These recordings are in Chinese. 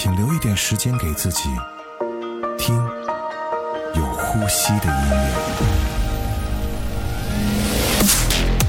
请留一点时间给自己，听有呼吸的音乐。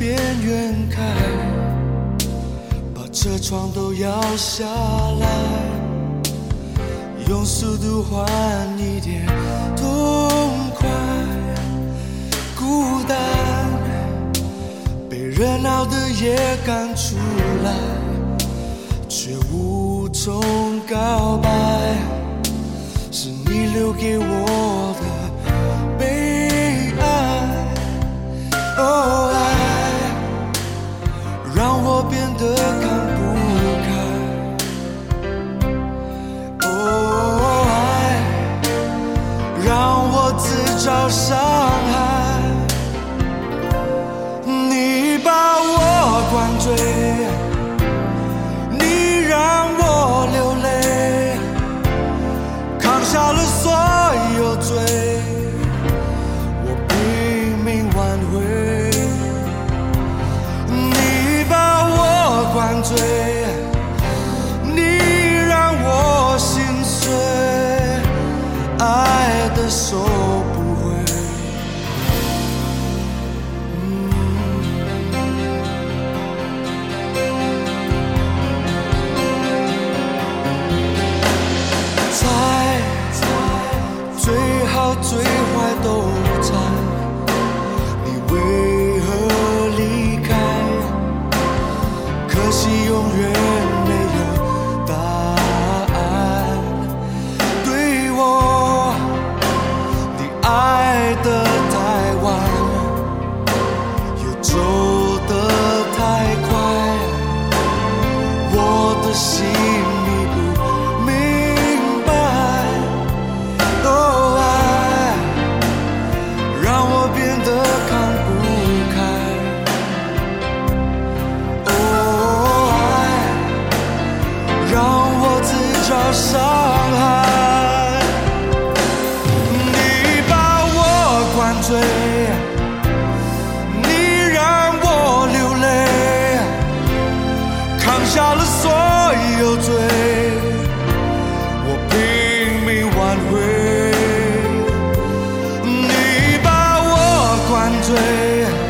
边缘开，把车窗都摇下来，用速度换一点痛快。孤单被热闹的夜赶出来，却无从告白，是你留给我的自找伤害。你把我灌醉，你让我流泪，扛下了所有罪。我拼命挽回，你把我灌醉，灌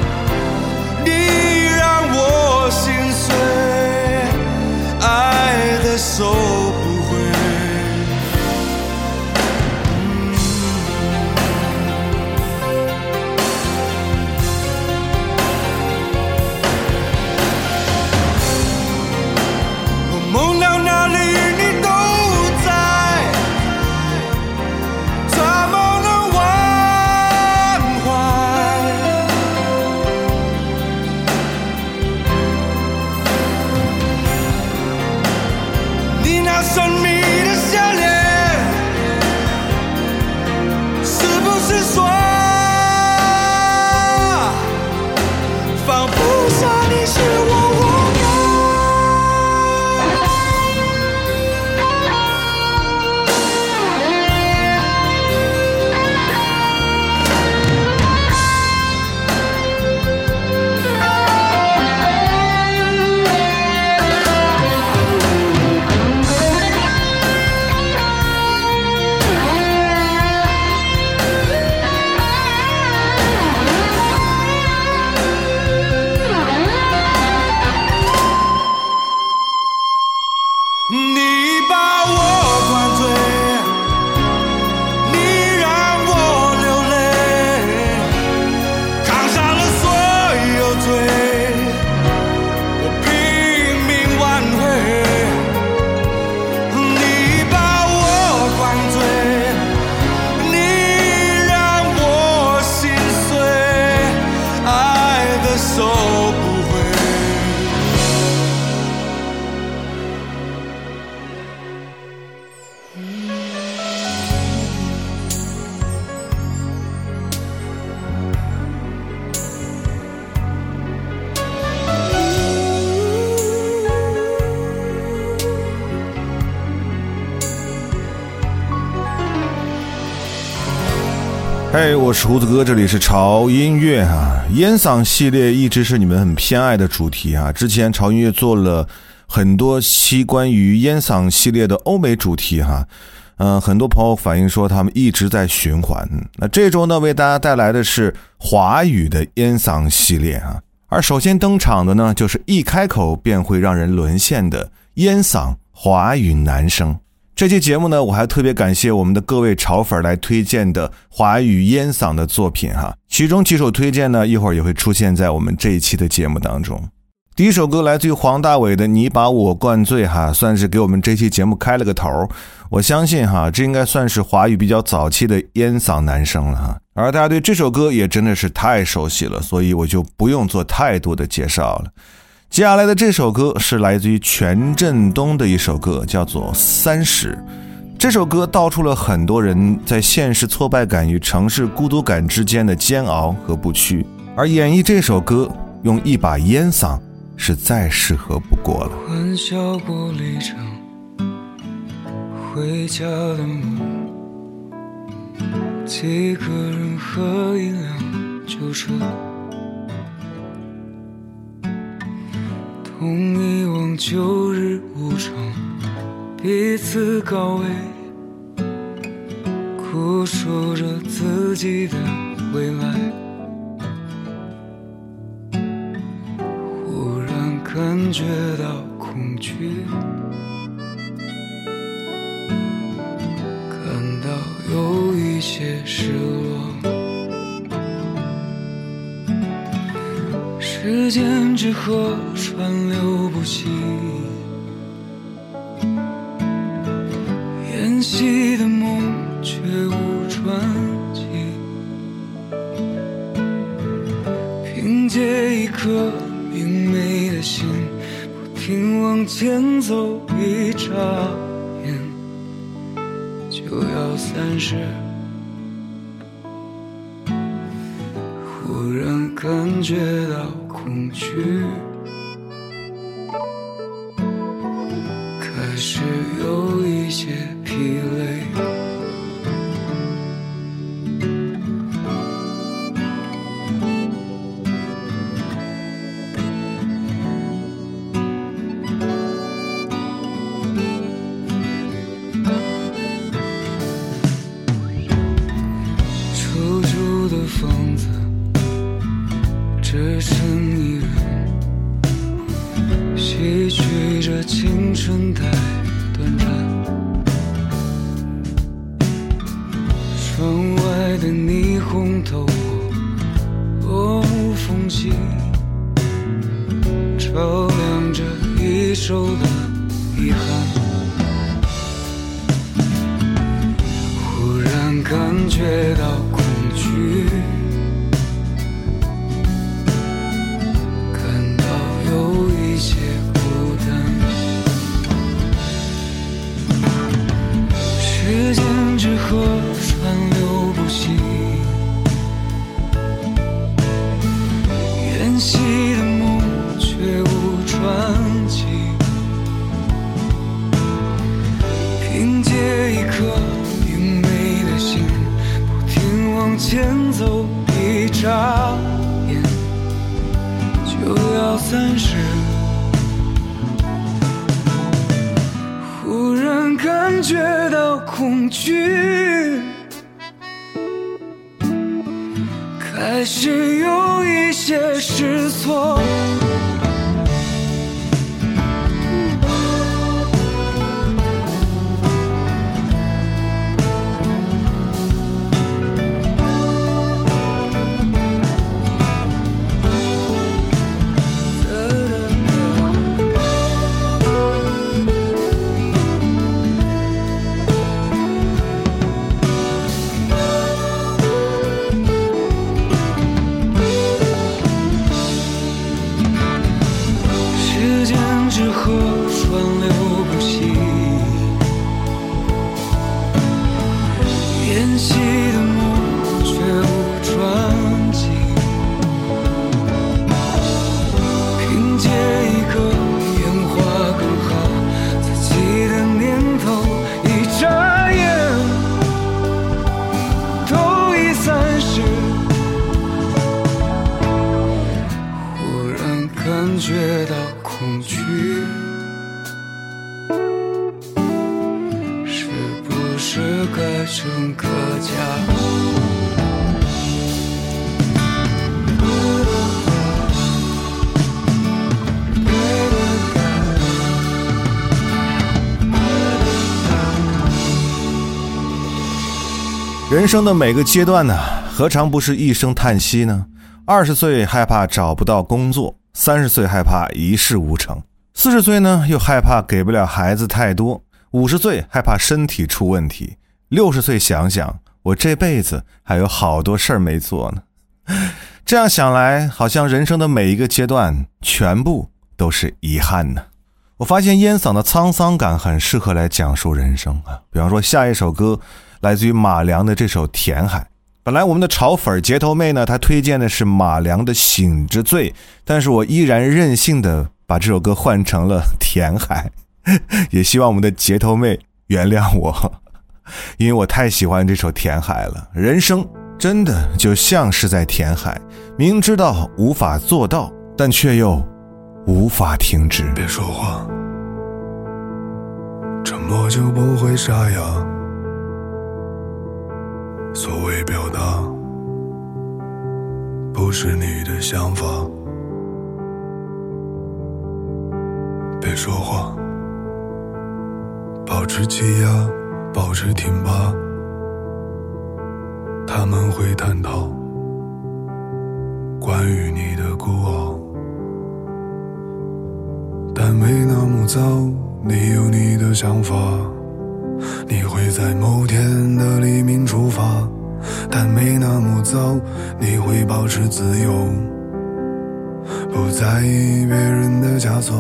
是胡子哥，这里是潮音乐啊。烟嗓系列一直是你们很偏爱的主题啊。之前潮音乐做了很多期关于烟嗓系列的欧美主题哈，嗯，很多朋友反映说他们一直在循环。那这周呢，为大家带来的是华语的烟嗓系列啊。而首先登场的呢，就是一开口便会让人沦陷的烟嗓华语男声。这期节目呢，我还特别感谢我们的各位潮粉来推荐的华语烟嗓的作品哈，其中几首推荐呢，一会儿也会出现在我们这一期的节目当中。第一首歌来自于黄大炜的《你把我灌醉》哈，算是给我们这期节目开了个头。我相信哈，这应该算是华语比较早期的烟嗓男声了哈。而大家对这首歌也真的是太熟悉了，所以我就不用做太多的介绍了。接下来的这首歌是来自于权振东的一首歌，叫做《三十》。这首歌道出了很多人在现实挫败感与城市孤独感之间的煎熬和不屈，而演绎这首歌用一把烟嗓是再适合不过了。欢笑过离场，回家的梦，几个人喝一辆旧车。同遗忘旧日无常，彼此告慰，哭说着自己的未来。忽然感觉到恐惧，感到有一些失落。时间之河川流不息，沿袭的梦却无传奇。凭借一颗明媚的心，不停往前走，一眨眼就要三十。忽然感觉。恐惧受的遗憾。忽然感觉到生的每个阶段呢，何尝不是一声叹息呢？二十岁害怕找不到工作，三十岁害怕一事无成，四十岁呢又害怕给不了孩子太多，五十岁害怕身体出问题，六十岁想想我这辈子还有好多事儿没做呢。这样想来，好像人生的每一个阶段全部都是遗憾呢。我发现烟嗓的沧桑感很适合来讲述人生啊，比方说下一首歌。来自于马良的这首《填海》，本来我们的炒粉截头妹呢，她推荐的是马良的《醒之醉》，但是我依然任性的把这首歌换成了《填海》，也希望我们的截头妹原谅我，因为我太喜欢这首《填海》了。人生真的就像是在填海，明知道无法做到，但却又无法停止。别说话，沉默就不会沙哑。所谓表达，不是你的想法。别说话，保持气压，保持挺拔。他们会探讨关于你的孤傲，但没那么糟。你有你的想法。你会在某天的黎明出发，但没那么早。你会保持自由，不在意别人的枷锁。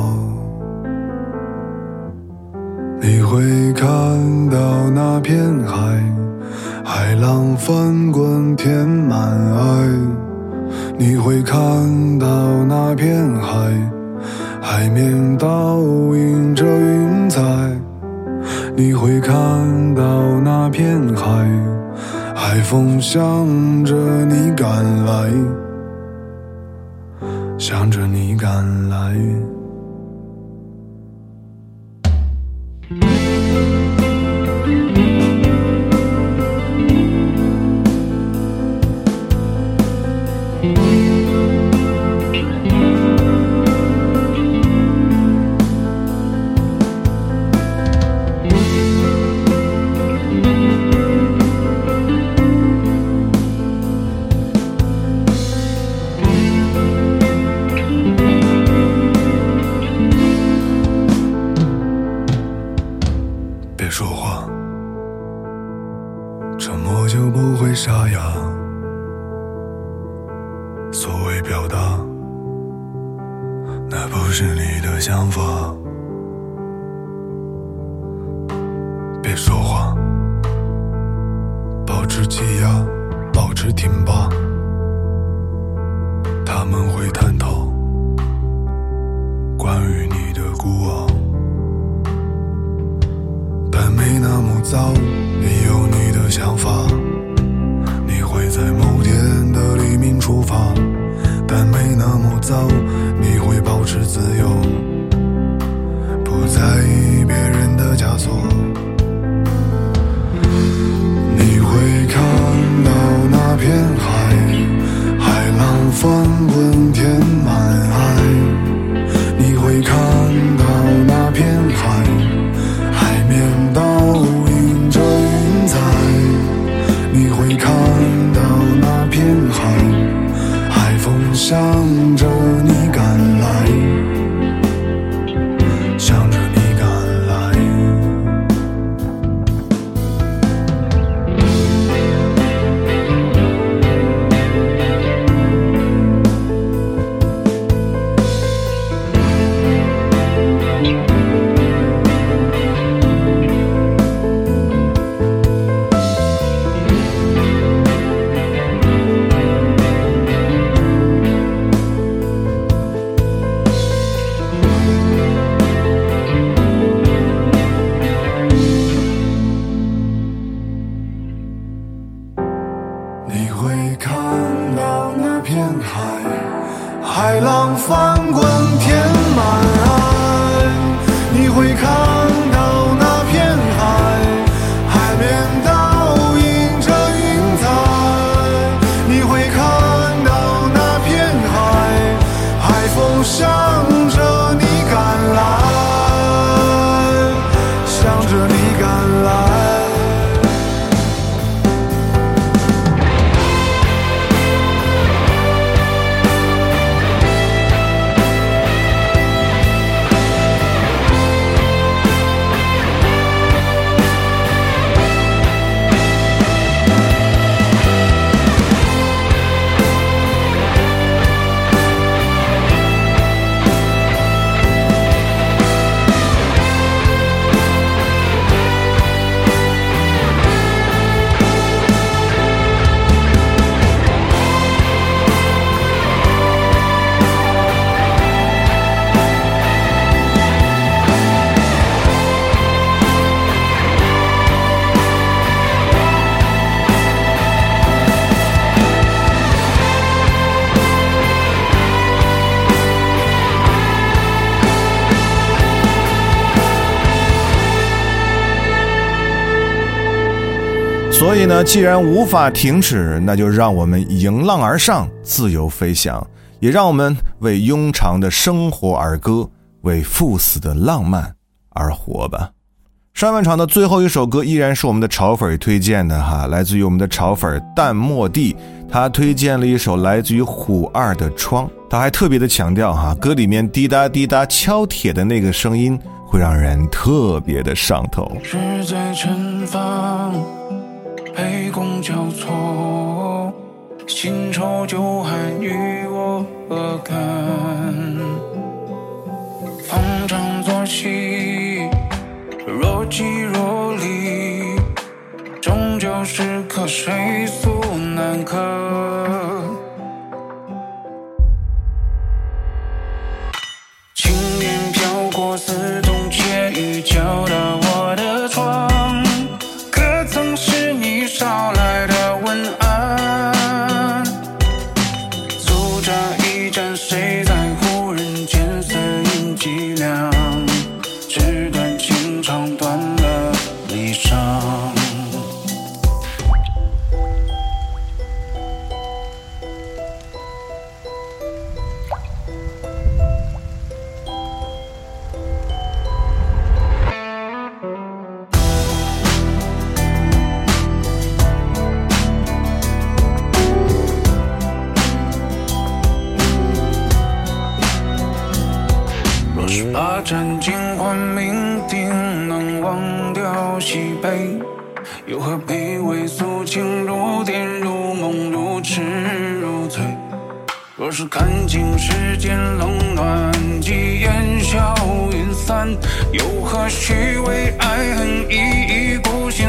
你会看到那片海，海浪翻滚填满爱。你会看到那片海，海面倒映着云彩。你会看到那片海，海风向着你赶来，向着你赶来。所谓表达那不是你的想法。别说话保持气压保持挺拔。他们会探讨关于你的孤傲。但没那么糟你有你的想法。没那么糟你会保持自由不在意别人的枷锁。你会看呢，既然无法停止，那就让我们迎浪而上，自由飞翔，也让我们为庸常的生活而歌，为赴死的浪漫而活吧。上半场的最后一首歌依然是我们的潮粉推荐的哈，来自于我们的潮粉淡漠地，他推荐了一首来自于虎二的《窗》，他还特别的强调哈，歌里面滴答滴答敲铁的那个声音会让人特别的上头。是在前方。杯觥交错，新愁旧恨与我何干？逢场作戏，若即若离，终究是客谁诉难可。轻烟飘过，似看尽世间冷暖，即烟消云散，又何须为爱恨一意孤行？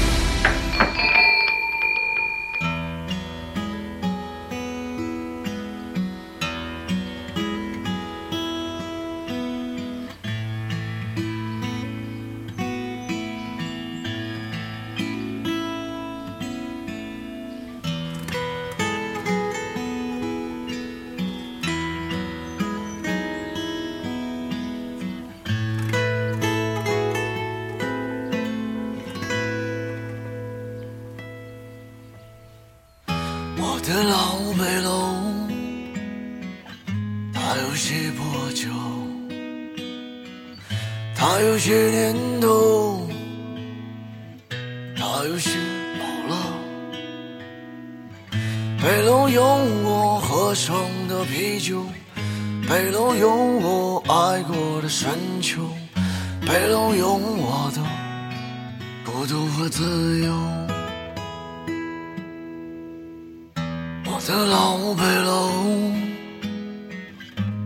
的老北楼，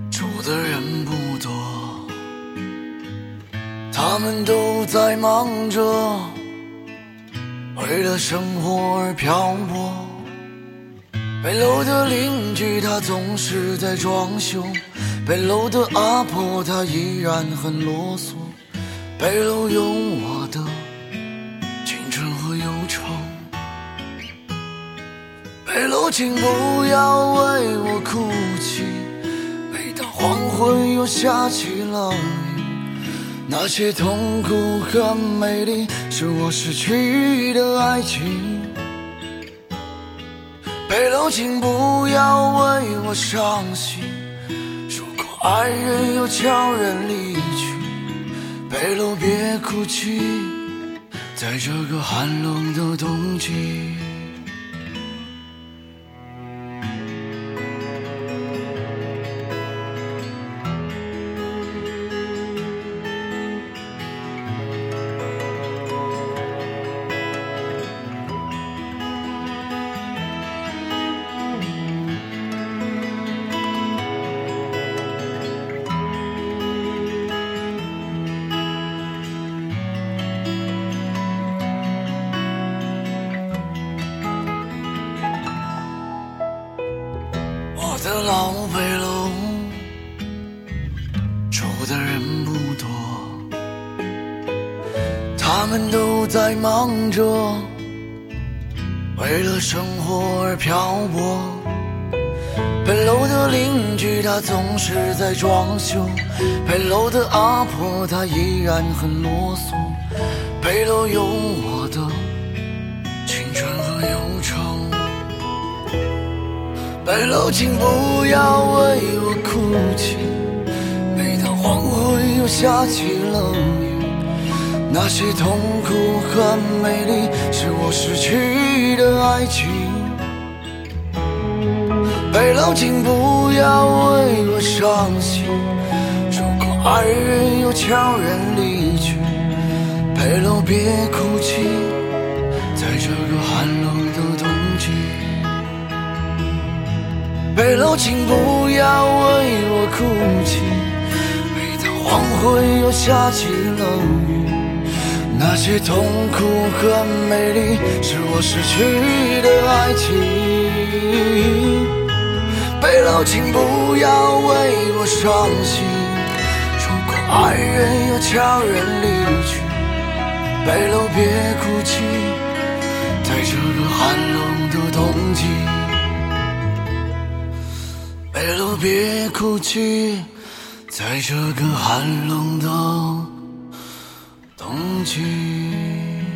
住的人不多，他们都在忙着，为了生活而漂泊。北楼的邻居他总是在装修，北楼的阿婆她依然很啰嗦，北楼有我请不要为我哭泣。每当黄昏又下起了雨，那些痛苦和美丽，是我失去的爱情。北楼，请不要为我伤心。如果爱人又悄然离去，北楼别哭泣，在这个寒冷的冬季。生活而漂泊。北楼的邻居他总是在装修，北楼的阿婆她依然很啰嗦，北楼有我的青春和忧愁。北楼，请不要为我哭泣。每当黄昏又下起了雨，那些痛苦和美丽，是我失去的爱情。北楼，请不要为我伤心。如果爱人又悄然离去，北楼别哭泣，在这个寒冷的冬季。北楼，请不要为我哭泣。每当黄昏又下起了雨，那些痛苦和美丽，是我失去的爱情。北楼，请不要为我伤心。如果爱人又悄然离去，北楼别哭泣，在这个寒冷的冬季。北楼别哭泣，在这个寒冷的冬季。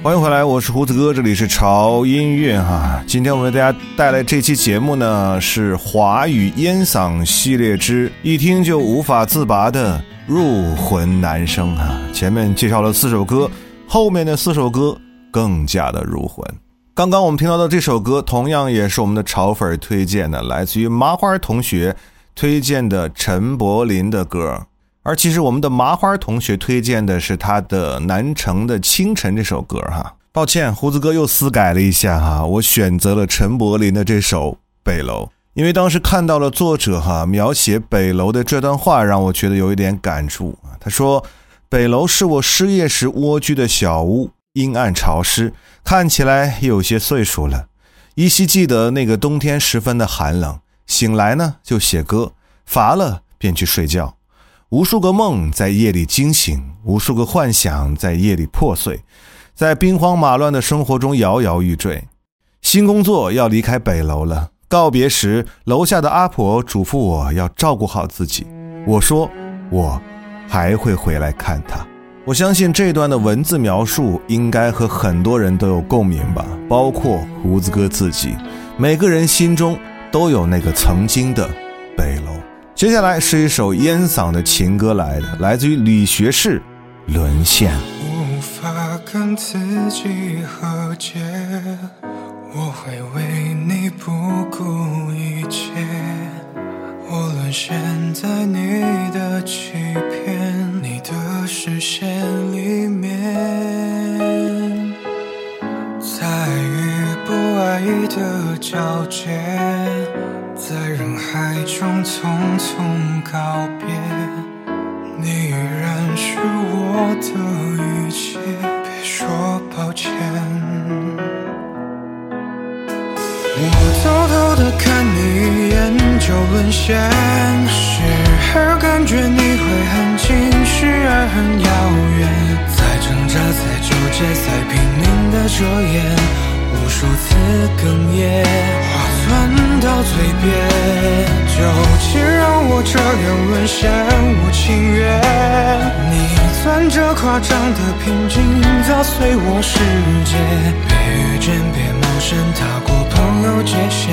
欢迎回来，我是胡子哥，这里是潮音乐哈。今天我们为大家带来这期节目呢，是华语烟嗓系列之一听就无法自拔的入魂男声哈。前面介绍了四首歌，后面的四首歌更加的入魂。刚刚我们听到的这首歌，同样也是我们的潮粉推荐的，来自于麻花同学推荐的陈柏霖的歌。而其实我们的麻花同学推荐的是他的《南城的清晨》这首歌哈。抱歉，胡子哥又私改了一下哈，我选择了陈柏霖的这首《北楼》，因为当时看到了作者哈描写北楼的这段话，让我觉得有一点感触啊。他说：“北楼是我失业时蜗居的小屋，阴暗潮湿，看起来有些岁数了。依稀记得那个冬天十分的寒冷，醒来呢就写歌，乏了便去睡觉。”无数个梦在夜里惊醒，无数个幻想在夜里破碎，在兵荒马乱的生活中摇摇欲坠。新工作要离开北楼了，告别时，楼下的阿婆嘱咐我要照顾好自己。我说，我还会回来看她。我相信这段的文字描述应该和很多人都有共鸣吧，包括胡子哥自己。每个人心中都有那个曾经的北楼。接下来是一首烟嗓的情歌来的，来自于李学士，《沦陷》。无法跟自己和解，我会为你不顾一切。我沦陷在你的欺骗，你的视线里面，在与不爱的交界。在人海中匆匆告别，你依然是我的一切，别说抱歉。我偷偷的看你一眼就沦陷，时而感觉你会很近，时而很遥远，在挣扎，在纠结，在拼命的遮掩，无数次哽咽，传到嘴边，就请让我这样沦陷，我情愿。你攥着夸张的平静，砸碎我世界，别遇见，别陌生，踏过朋友界限。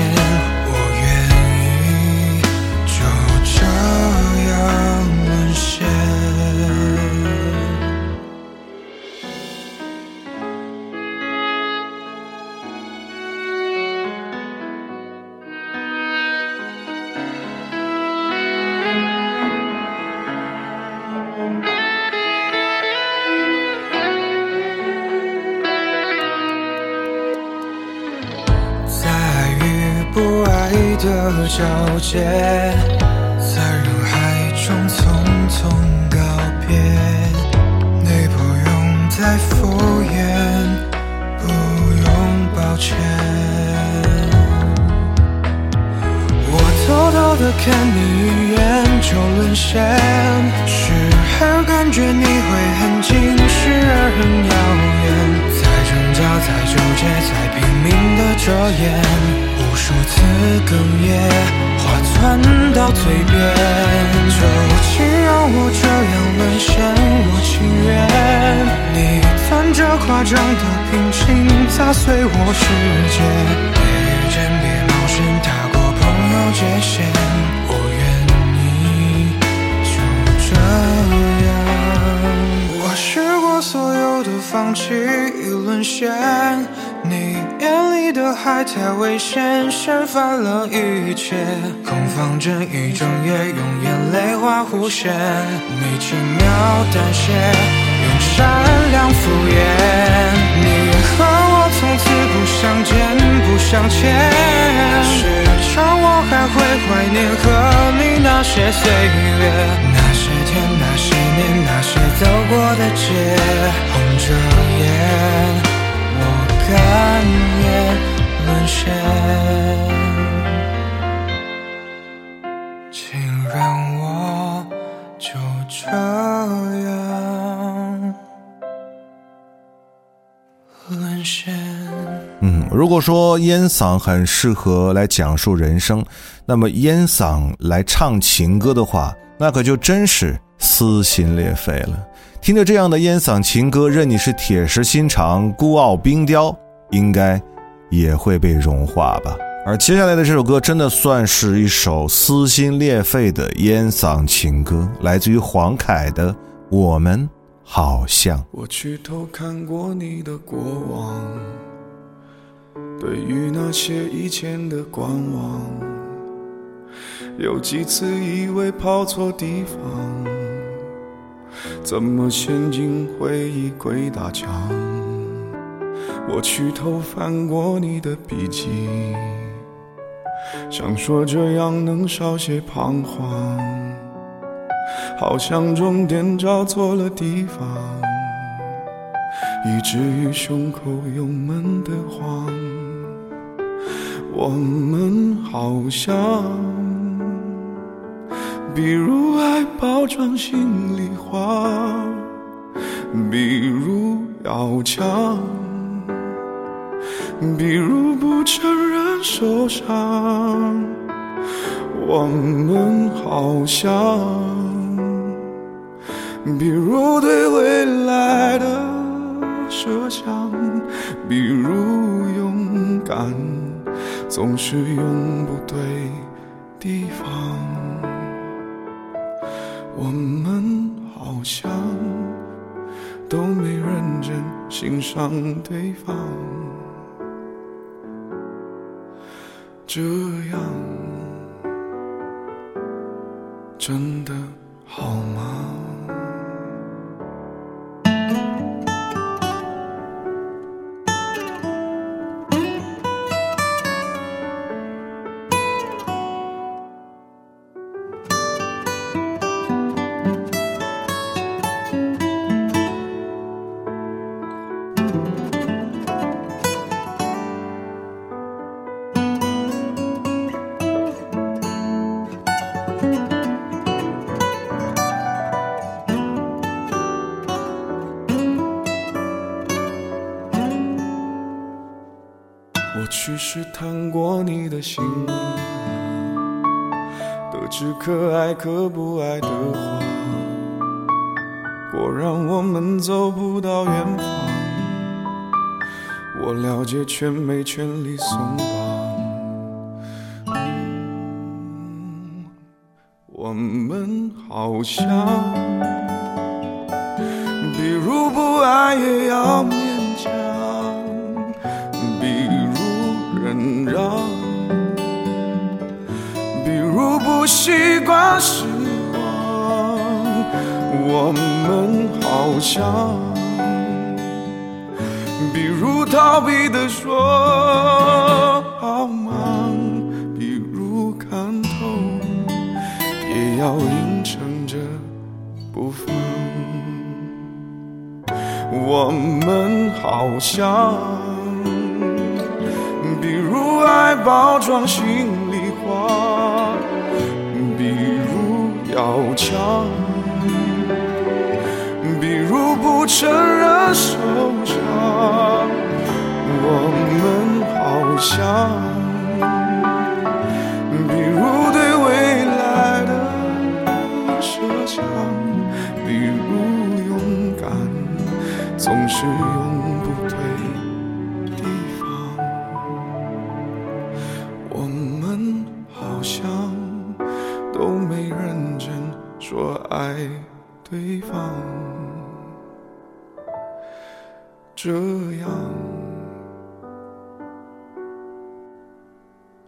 交界，在人海中匆匆告别，你不用再敷衍，不用抱歉。我偷偷的看你一眼就沦陷，时而感觉你会很近，时而很遥远，在挣扎，在纠结，在拼命的遮掩。数次哽咽，话窜到嘴边，就请让我这样沦陷，我情愿。你攥着夸张的平静，砸碎我世界。别遇见，别冒险，踏过朋友界限，我愿你就这样。我试过所有的放弃与沦陷。你眼里的海太危险，掀翻了一切。空房间一整夜，用眼泪画弧线。你轻描淡写，用善良敷衍。你和我从此不相见，不相欠。时常我还会怀念和你那些岁月，那些天，那些年，那些走过的街，红着眼。甘愿沦陷，请让我就这样沦陷。嗯，如果说烟嗓很适合来讲述人生，那么烟嗓来唱情歌的话，那可就真是撕心裂肺了。听着这样的烟嗓情歌，任你是铁石心肠、孤傲冰雕，应该也会被融化吧。而接下来的这首歌，真的算是一首撕心裂肺的烟嗓情歌，来自于黄凯的《我们好像》。我去偷看过你的过往，对于那些以前的观望，有几次以为跑错地方。怎么陷进回忆鬼打墙？我去偷翻过你的笔记，想说这样能少些彷徨。好像终点找错了地方，以至于胸口有闷得慌。我们好像。比如爱包装心里话，比如要强，比如不承认受伤。我们好像，比如对未来的设想，比如勇敢总是用不对地方。我们好像都没认真欣赏对方，这样真的好吗？我去试探过你的心，得知可爱可不爱的话，果然我们走不到远方。我了解，却没权利松绑。我们好像，比如不爱也要习惯失望。我们好像。比如逃避的说好忙，比如看透也要硬撑着不放。我们好像，比如爱包装心要强，比如不承认受伤。我们好像，这样。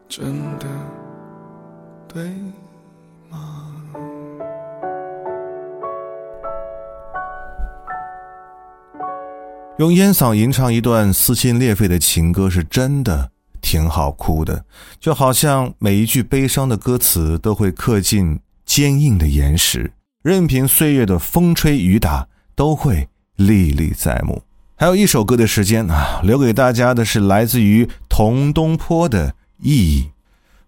真的对吗？用烟嗓吟唱一段撕心裂肺的情歌，是真的挺好哭的，就好像每一句悲伤的歌词都会刻进坚硬的岩石，任凭岁月的风吹雨打，都会历历在目。还有一首歌的时间啊，留给大家的是来自于童东坡的意义。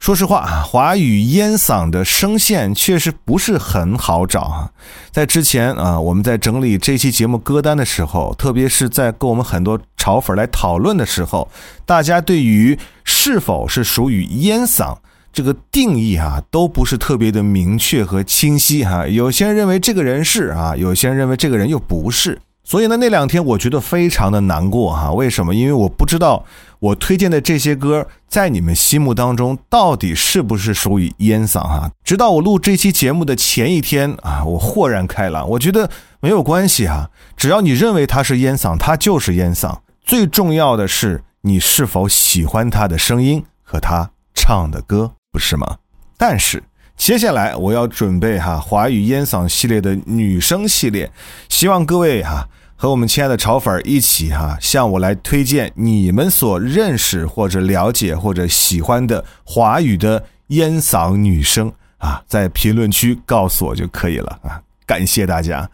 说实话啊，华语烟嗓的声线确实不是很好找啊。在之前啊，我们在整理这期节目歌单的时候，特别是在跟我们很多潮粉来讨论的时候，大家对于是否是属于烟嗓这个定义啊，都不是特别的明确和清晰哈。有些人认为这个人是啊，有些人认为这个人又不是。所以呢，那两天我觉得非常的难过哈。为什么？因为我不知道我推荐的这些歌在你们心目当中到底是不是属于烟嗓哈。直到我录这期节目的前一天啊，我豁然开朗。我觉得没有关系啊，只要你认为它是烟嗓，它就是烟嗓。最重要的是你是否喜欢他的声音和他唱的歌，不是吗？但是。接下来我要准备哈华语烟嗓系列的女生系列，希望各位哈和我们亲爱的潮粉一起哈向我来推荐你们所认识或者了解或者喜欢的华语的烟嗓女生啊，在评论区告诉我就可以了啊，感谢大家。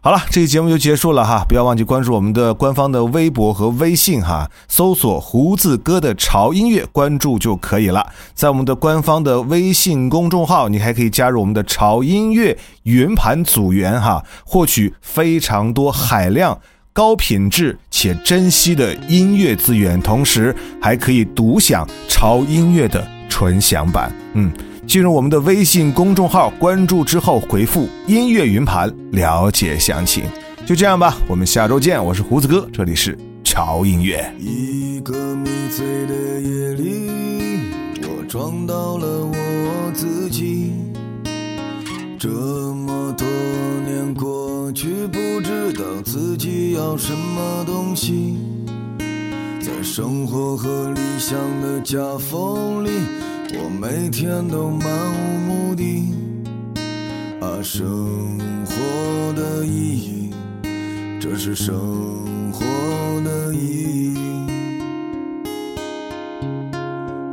好了，这期节目就结束了哈，不要忘记关注我们的官方的微博和微信哈，搜索“胡子哥的潮音乐”，关注就可以了。在我们的官方的微信公众号，你还可以加入我们的潮音乐云盘组员哈，获取非常多海量、高品质且珍惜的音乐资源，同时还可以独享潮音乐的纯享版。嗯。进入我们的微信公众号，关注之后回复“音乐云盘”了解详情。就这样吧，我们下周见。我是胡子哥，这里是潮音乐。一个迷醉的夜里，我撞到了我自己。这么多年过去，不知道自己要什么东西，在生活和理想的夹缝里。我每天都漫无目的，啊，生活的意义，这是生活的意义。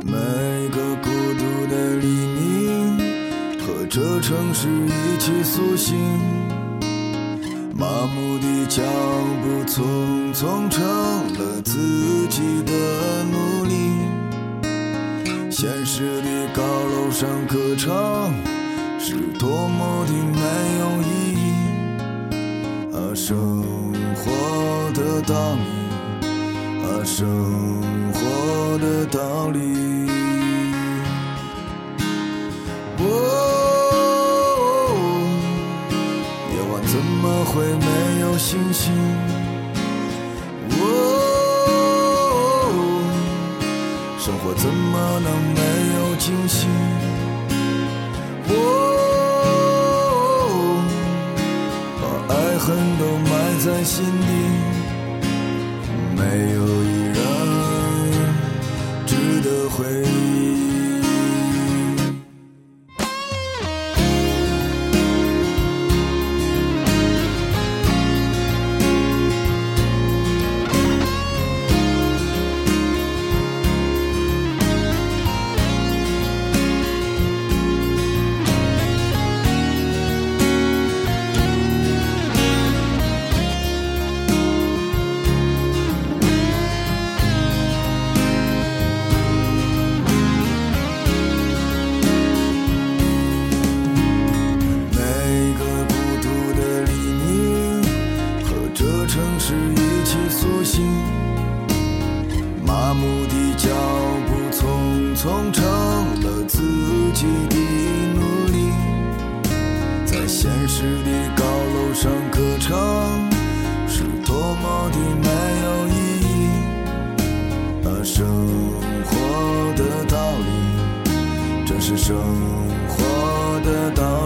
每个孤独的黎明，和这城市一起苏醒，麻木的脚步匆匆成了自己的奴隶。现实的高楼上歌唱，是多么的没有意义。啊，生活的道理，啊，生活的道理。哦，夜晚怎么会没有星星？生活怎么能没有惊喜？哦，把爱恨都埋在心底，没有一人值得回忆。生活的道理，这是生活的道理。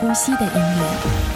呼吸的音乐。